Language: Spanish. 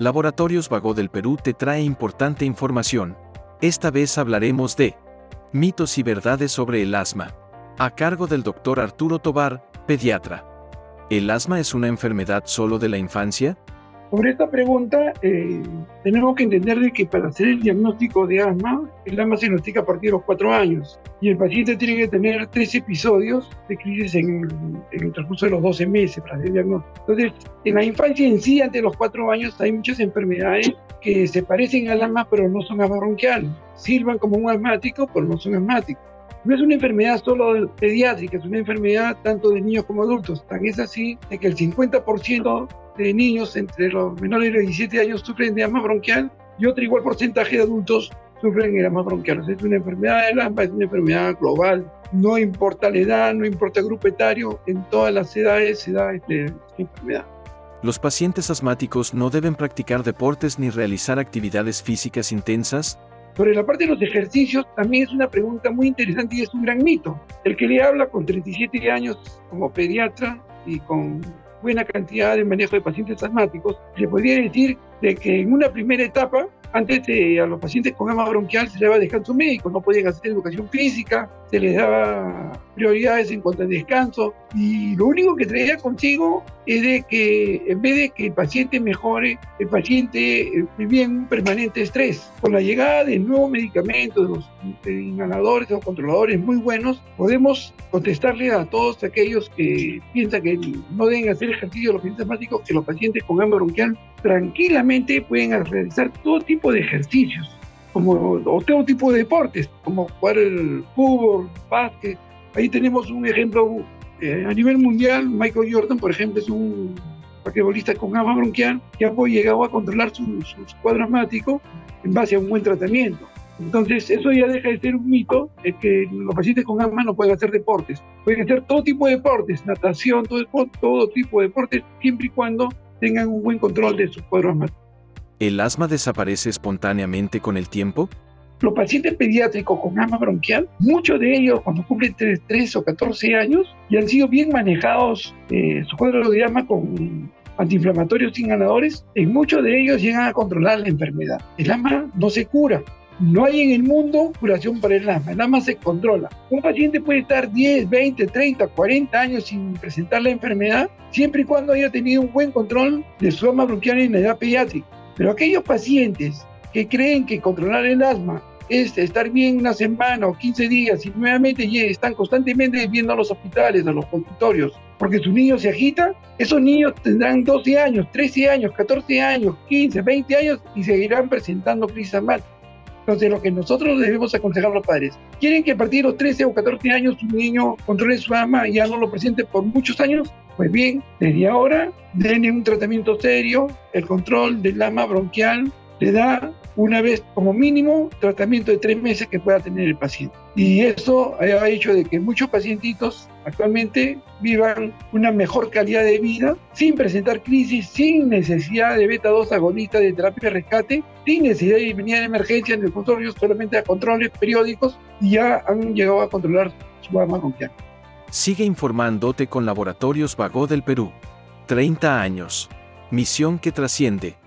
Laboratorios Vago del Perú te trae importante información. Esta vez hablaremos de mitos y verdades sobre el asma, a cargo del doctor Arturo Tobar, pediatra. ¿El asma es una enfermedad solo de la infancia? Sobre esta pregunta, eh, tenemos que entender de que para hacer el diagnóstico de asma, el asma se diagnostica a partir de los cuatro años y el paciente tiene que tener tres episodios de crisis en, el transcurso de los 12 meses para hacer el diagnóstico. Entonces, en la infancia en sí, ante los cuatro años, hay muchas enfermedades que se parecen al asma, pero no son asma bronquial. Sirvan como un asmático, pero no son asmáticos. No es una enfermedad solo pediátrica, es una enfermedad tanto de niños como adultos. Tan es así de que el 50% de niños entre los menores de 17 años sufren de asma bronquial y otro igual porcentaje de adultos sufren de asma bronquial. es una enfermedad del asma, es una enfermedad global. No importa la edad, no importa el grupo etario, en todas las edades se da esta enfermedad. Los pacientes asmáticos no deben practicar deportes ni realizar actividades físicas intensas. Sobre la parte de los ejercicios, también es una pregunta muy interesante y es un gran mito. El que le habla con 37 años como pediatra y con buena cantidad de manejo de pacientes asmáticos, le podría decir de que en una primera etapa antes a los pacientes con asma bronquial se les daba descanso médico, no podían hacer educación física, se les daba prioridades en cuanto al descanso y lo único que traía consigo es de que en vez de que el paciente mejore, el paciente vivía en un permanente estrés. Con la llegada de nuevos medicamentos, de los inhaladores o controladores muy buenos, podemos contestarle a todos aquellos que piensan que no deben hacer ejercicio los pacientes asmáticos que los pacientes con asma bronquial tranquilamente pueden realizar todo tipo de ejercicios, como, o todo tipo de deportes, como jugar el fútbol, básquet. Ahí tenemos un ejemplo eh, a nivel mundial. Michael Jordan, por ejemplo, es un basquetbolista con asma bronquial que ha llegado a controlar su, su cuadro asmático en base a un buen tratamiento. Entonces, eso ya deja de ser un mito, es que los pacientes con asma no pueden hacer deportes. Pueden hacer todo tipo de deportes, natación, todo, todo tipo de deportes, siempre y cuando tengan un buen control de su cuadro asmático. ¿El asma desaparece espontáneamente con el tiempo? Los pacientes pediátricos con asma bronquial, muchos de ellos cuando cumplen 3, o 14 años y han sido bien manejados eh, su cuadro de asma con antiinflamatorios sin ganadores, en muchos de ellos llegan a controlar la enfermedad. El asma no se cura, no hay en el mundo curación para el asma, el asma se controla. Un paciente puede estar 10, 20, 30, 40 años sin presentar la enfermedad, siempre y cuando haya tenido un buen control de su asma bronquial en la edad pediátrica. Pero aquellos pacientes que creen que controlar el asma es estar bien una semana o 15 días y nuevamente están constantemente viendo a los hospitales, a los consultorios, porque su niño se agita, esos niños tendrán 12 años, 13 años, 14 años, 15, 20 años y seguirán presentando crisis asmáticas. Entonces, lo que nosotros debemos aconsejar a los padres, quieren que a partir de los 13 o 14 años su niño controle su asma y ya no lo presente por muchos años, pues bien, desde ahora denle un tratamiento serio, el control del asma bronquial le da una vez como mínimo tratamiento de tres meses que pueda tener el paciente. Y eso ha hecho de que muchos pacientitos actualmente vivan una mejor calidad de vida sin presentar crisis, sin necesidad de beta-2 agonista de terapia de rescate, sin necesidad de venir de emergencia en el consultorio, solamente a controles periódicos y ya han llegado a controlar su alma bronquial. Sigue informándote con Laboratorios Vago del Perú. 30 años. Misión que trasciende.